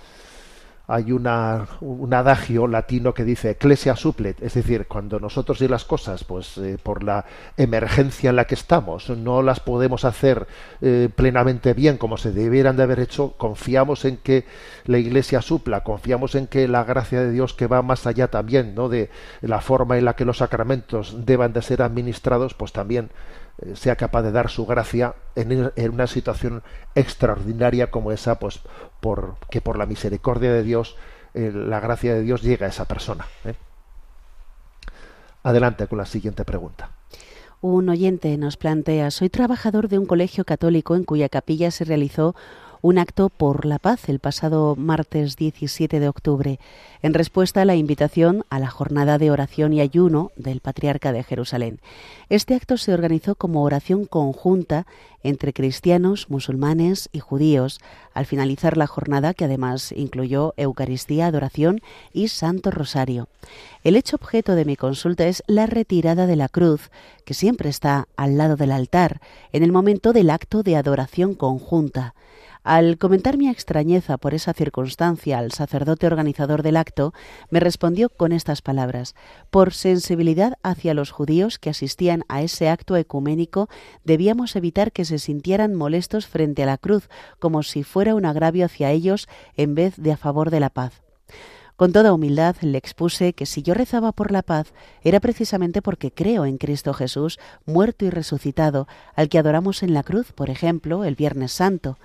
hay una, un adagio latino que dice ecclesia suplet, es decir, cuando nosotros y las cosas, pues eh, por la emergencia en la que estamos, no las podemos hacer eh, plenamente bien como se debieran de haber hecho, confiamos en que la Iglesia supla, confiamos en que la gracia de Dios que va más allá también, ¿no? de la forma en la que los sacramentos deban de ser administrados, pues también sea capaz de dar su gracia en, una situación extraordinaria como esa, pues por, que por la misericordia de Dios, eh, la gracia de Dios llega a esa persona. ¿eh? Adelante con la siguiente pregunta. Un oyente nos plantea, soy trabajador de un colegio católico en cuya capilla se realizó un acto por la paz el pasado martes 17 de octubre, en respuesta a la invitación a la jornada de oración y ayuno del Patriarca de Jerusalén. Este acto se organizó como oración conjunta entre cristianos, musulmanes y judíos, al finalizar la jornada que además incluyó Eucaristía, adoración y Santo Rosario. El hecho objeto de mi consulta es la retirada de la cruz, que siempre está al lado del altar, en el momento del acto de adoración conjunta. Al comentar mi extrañeza por esa circunstancia al sacerdote organizador del acto, me respondió con estas palabras Por sensibilidad hacia los judíos que asistían a ese acto ecuménico, debíamos evitar que se sintieran molestos frente a la cruz, como si fuera un agravio hacia ellos en vez de a favor de la paz. Con toda humildad le expuse que si yo rezaba por la paz era precisamente porque creo en Cristo Jesús, muerto y resucitado, al que adoramos en la cruz, por ejemplo, el Viernes Santo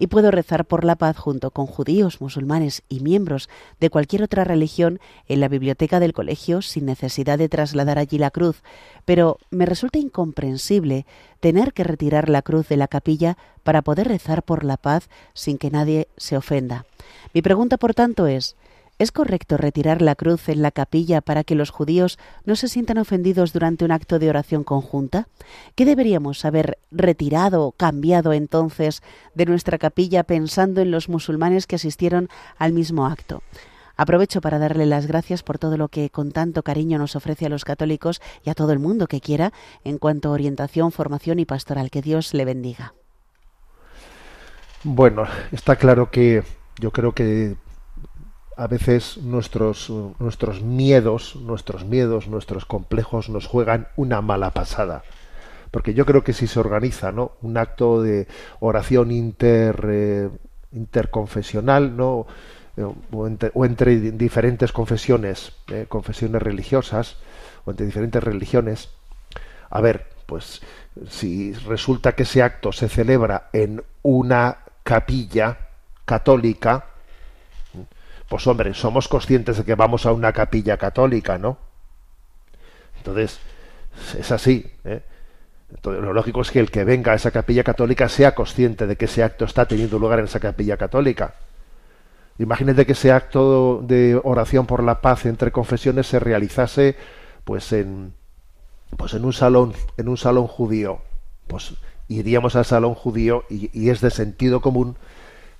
y puedo rezar por la paz junto con judíos, musulmanes y miembros de cualquier otra religión en la biblioteca del colegio sin necesidad de trasladar allí la cruz, pero me resulta incomprensible tener que retirar la cruz de la capilla para poder rezar por la paz sin que nadie se ofenda. Mi pregunta, por tanto, es ¿Es correcto retirar la cruz en la capilla para que los judíos no se sientan ofendidos durante un acto de oración conjunta? ¿Qué deberíamos haber retirado o cambiado entonces de nuestra capilla pensando en los musulmanes que asistieron al mismo acto? Aprovecho para darle las gracias por todo lo que con tanto cariño nos ofrece a los católicos y a todo el mundo que quiera en cuanto a orientación, formación y pastoral. Que Dios le bendiga. Bueno, está claro que yo creo que a veces nuestros, nuestros miedos, nuestros miedos, nuestros complejos nos juegan una mala pasada. Porque yo creo que si se organiza ¿no? un acto de oración eh, interconfesional, ¿no? Eh, o, entre, diferentes confesiones, eh, confesiones religiosas, o entre diferentes religiones, a ver, pues si resulta que ese acto se celebra en una capilla católica, pues hombre, somos conscientes de que vamos a una capilla católica, ¿no? Entonces, es así. ¿eh? Entonces, lo lógico es que el que venga a esa capilla católica sea consciente de que ese acto está teniendo lugar en esa capilla católica. Imagínate que ese acto de oración por la paz entre confesiones se realizase pues en pues en un salón en un salón judío pues iríamos al salón judío y, y es de sentido común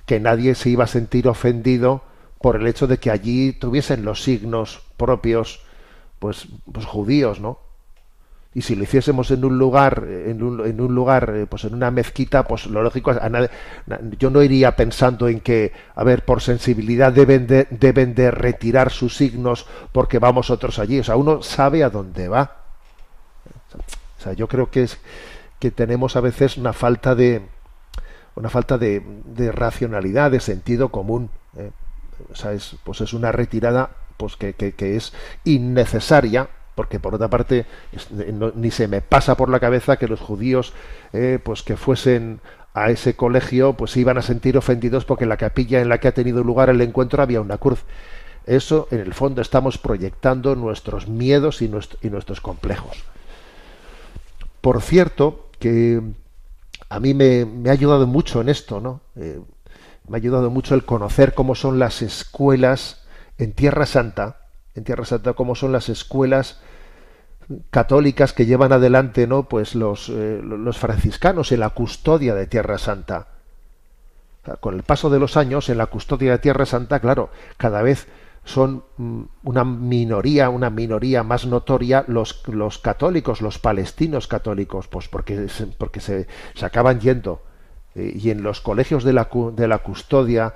que nadie se iba a sentir ofendido por el hecho de que allí tuviesen los signos propios, pues, pues judíos, ¿no? Y si lo hiciésemos en un lugar, en un, en un lugar, eh, pues en una mezquita, pues lo lógico, a nadie, yo no iría pensando en que, a ver, por sensibilidad deben de, deben de retirar sus signos porque vamos otros allí. O sea, uno sabe a dónde va. O sea, yo creo que es que tenemos a veces una falta de una falta de, racionalidad, de sentido común. ¿eh? Es, pues es una retirada pues que, que, es innecesaria porque por otra parte ni se me pasa por la cabeza que los judíos eh, pues que fuesen a ese colegio pues iban a sentir ofendidos porque en la capilla en la que ha tenido lugar el encuentro había una cruz. Eso en el fondo estamos proyectando nuestros miedos y, nuestros complejos. Por cierto que a mí me, ha ayudado mucho en esto no eh, me ha ayudado mucho el conocer cómo son las escuelas en Tierra Santa en Tierra Santa cómo son las escuelas católicas que llevan adelante no pues los, eh, los franciscanos en la custodia de Tierra Santa. Con el paso de los años en la custodia de Tierra Santa claro cada vez son mm, una minoría una minoría más notoria los, los católicos los palestinos católicos pues porque porque se, se acaban yendo y en los colegios de la, de la custodia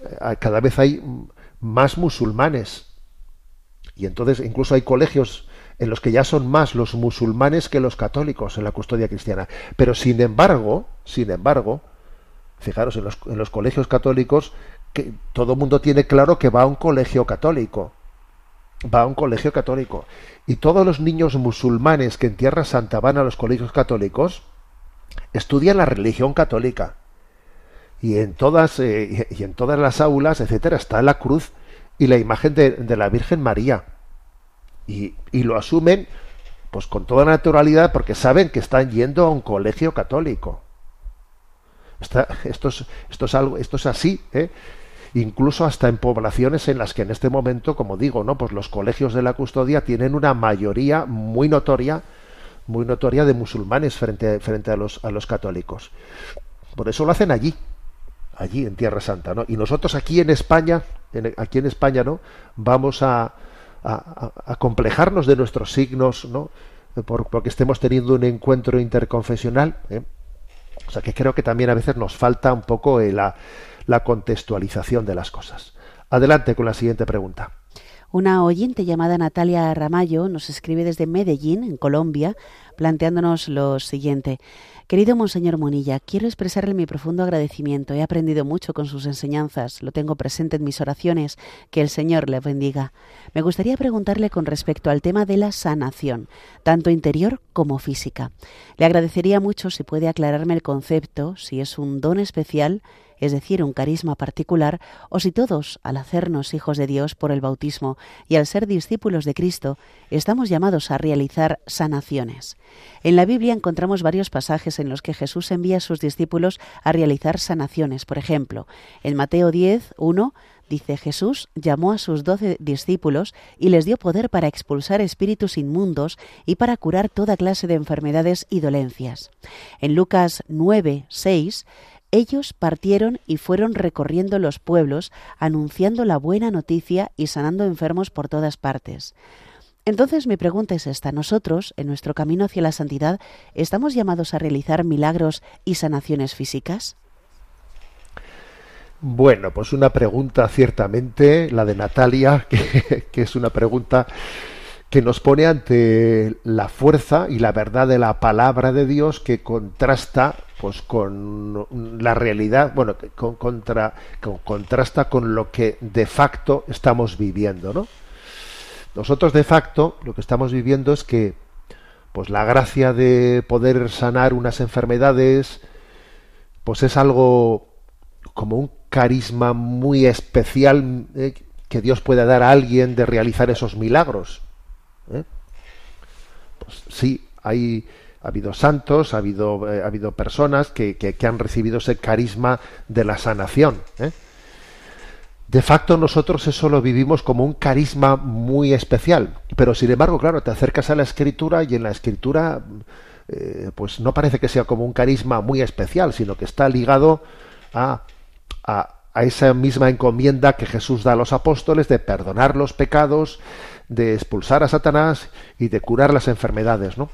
eh, cada vez hay más musulmanes y entonces incluso hay colegios en los que ya son más los musulmanes que los católicos en la custodia cristiana. Pero sin embargo, sin embargo, fijaros, en los, en los colegios católicos, que todo el mundo tiene claro que va a un colegio católico. Va a un colegio católico. Y todos los niños musulmanes que en Tierra Santa van a los colegios católicos, estudian la religión católica. Y en todas, eh, y en todas las aulas, etcétera, está la cruz y la imagen de, la Virgen María y, lo asumen pues con toda naturalidad porque saben que están yendo a un colegio católico. esto, es, esto, es algo, esto es así, ¿eh? incluso hasta en poblaciones en las que en este momento, como digo, no, pues los colegios de la custodia tienen una mayoría muy notoria, muy notoria de musulmanes frente, frente a los a los católicos. Por eso lo hacen allí, allí en Tierra Santa, ¿no? Y nosotros aquí en España, aquí en España, ¿no? Vamos a, a, complejarnos de nuestros signos, ¿no? Por, porque estemos teniendo un encuentro interconfesional. ¿eh? O sea que creo que también a veces nos falta un poco la, la contextualización de las cosas. Adelante con la siguiente pregunta. Una oyente llamada Natalia Ramallo nos escribe desde Medellín, en Colombia, planteándonos lo siguiente. Querido Monseñor Monilla, quiero expresarle mi profundo agradecimiento. He aprendido mucho con sus enseñanzas, lo tengo presente en mis oraciones. Que el Señor le bendiga. Me gustaría preguntarle con respecto al tema de la sanación, tanto interior como física. Le agradecería mucho si puede aclararme el concepto, si es un don especial es decir, un carisma particular, o si todos, al hacernos hijos de Dios por el bautismo y al ser discípulos de Cristo, estamos llamados a realizar sanaciones. En la Biblia encontramos varios pasajes en los que Jesús envía a sus discípulos a realizar sanaciones. Por ejemplo, en Mateo 10, 1, Dice Jesús llamó a sus doce discípulos y les dio poder para expulsar espíritus inmundos y para curar toda clase de enfermedades y dolencias. En Lucas 9, 6, ellos partieron y fueron recorriendo los pueblos, anunciando la buena noticia y sanando enfermos por todas partes. Entonces mi pregunta es esta. ¿Nosotros, en nuestro camino hacia la santidad, estamos llamados a realizar milagros y sanaciones físicas? Bueno, pues una pregunta ciertamente, la de Natalia, que, que es una pregunta que nos pone ante la fuerza y la verdad de la palabra de Dios que contrasta pues con la realidad, bueno, con, contra, contrasta con lo que de facto estamos viviendo, ¿no? Nosotros de facto lo que estamos viviendo es que pues la gracia de poder sanar unas enfermedades pues es algo como un carisma muy especial eh, que Dios puede dar a alguien de realizar esos milagros ¿eh? Pues sí, hay, ha habido santos, ha habido, eh, ha habido personas que, que, han recibido ese carisma de la sanación. ¿eh? De facto nosotros eso lo vivimos como un carisma muy especial, pero sin embargo, claro, te acercas a la escritura y en la escritura pues no parece que sea como un carisma muy especial, sino que está ligado a, a, a esa misma encomienda que Jesús da a los apóstoles de perdonar los pecados, de expulsar a Satanás y de curar las enfermedades, ¿no?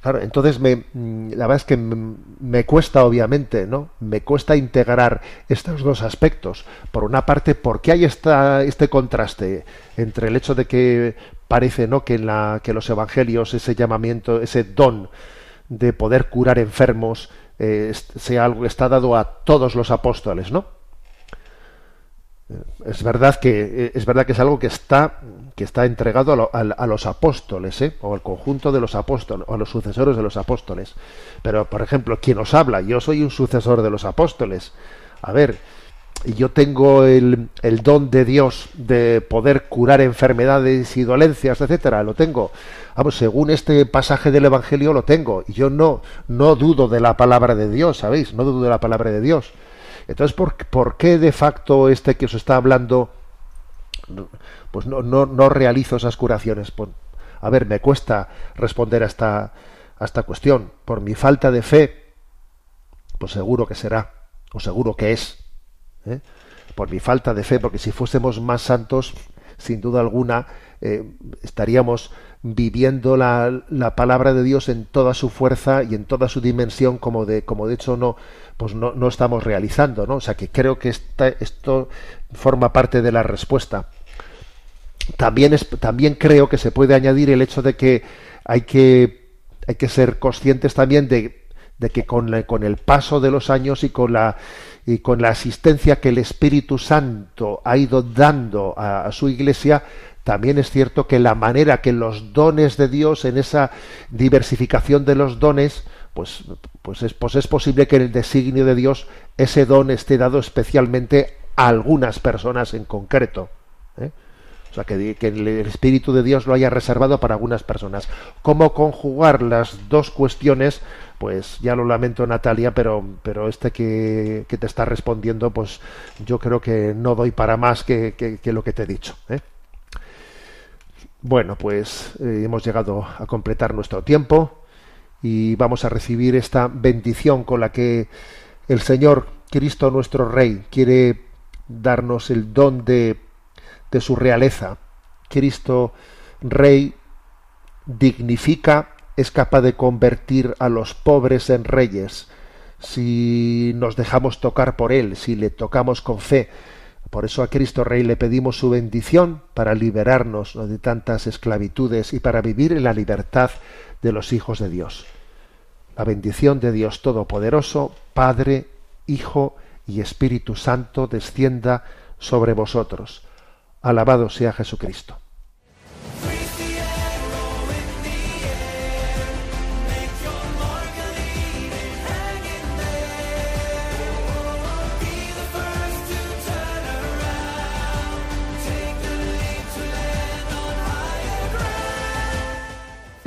Claro, entonces me, mm, la verdad es que me cuesta, obviamente, ¿no? Me cuesta integrar estos dos aspectos. Por una parte, ¿por qué hay esta, este contraste entre el hecho de que parece, ¿no? Que en la, que los evangelios ese llamamiento, ese don de poder curar enfermos, eh, sea algo que está dado a todos los apóstoles, ¿no? Es verdad que eh, es verdad que es algo que está que está entregado a, los apóstoles, ¿eh? o al conjunto de los apóstoles, o a los sucesores de los apóstoles. Pero, por ejemplo, quien os habla, yo soy un sucesor de los apóstoles. A ver, yo tengo el, don de Dios de poder curar enfermedades y dolencias, etcétera, lo tengo. Según este pasaje del Evangelio lo tengo. Y yo no, no dudo de la palabra de Dios, ¿sabéis? No dudo de la palabra de Dios. Entonces, ¿por, qué de facto este que os está hablando, pues no, realizo esas curaciones? Pues, a ver, me cuesta responder a esta, a esta cuestión. Por mi falta de fe, pues seguro que será, o seguro que es. ¿eh? Por mi falta de fe, porque si fuésemos más santos, sin duda alguna, eh, estaríamos viviendo la, la, palabra de Dios en toda su fuerza y en toda su dimensión, como de, como de hecho no, pues no, no estamos realizando, ¿no? O sea que creo que esto forma parte de la respuesta. También, es, también creo que se puede añadir el hecho de que hay que, hay que ser conscientes también de, de que con, con, el paso de los años y con la y con la asistencia que el Espíritu Santo ha ido dando a, a su iglesia, también es cierto que la manera que los dones de Dios, en esa diversificación de los dones, pues, pues, es, pues es posible que en el designio de Dios ese don esté dado especialmente a algunas personas en concreto. ¿eh? O sea, que, que, el Espíritu de Dios lo haya reservado para algunas personas. ¿Cómo conjugar las dos cuestiones? Pues ya lo lamento, Natalia, pero, pero este que, que te está respondiendo, pues yo creo que no doy para más que, que lo que te he dicho. ¿eh? Bueno, pues eh, hemos llegado a completar nuestro tiempo y vamos a recibir esta bendición con la que el Señor Cristo nuestro Rey quiere darnos el don de, de su realeza. Cristo Rey dignifica, es capaz de convertir a los pobres en reyes si nos dejamos tocar por Él, si le tocamos con fe. Por eso a Cristo Rey le pedimos su bendición para liberarnos de tantas esclavitudes y para vivir en la libertad de los hijos de Dios. La bendición de Dios Todopoderoso, Padre, Hijo y Espíritu Santo descienda sobre vosotros. Alabado sea Jesucristo.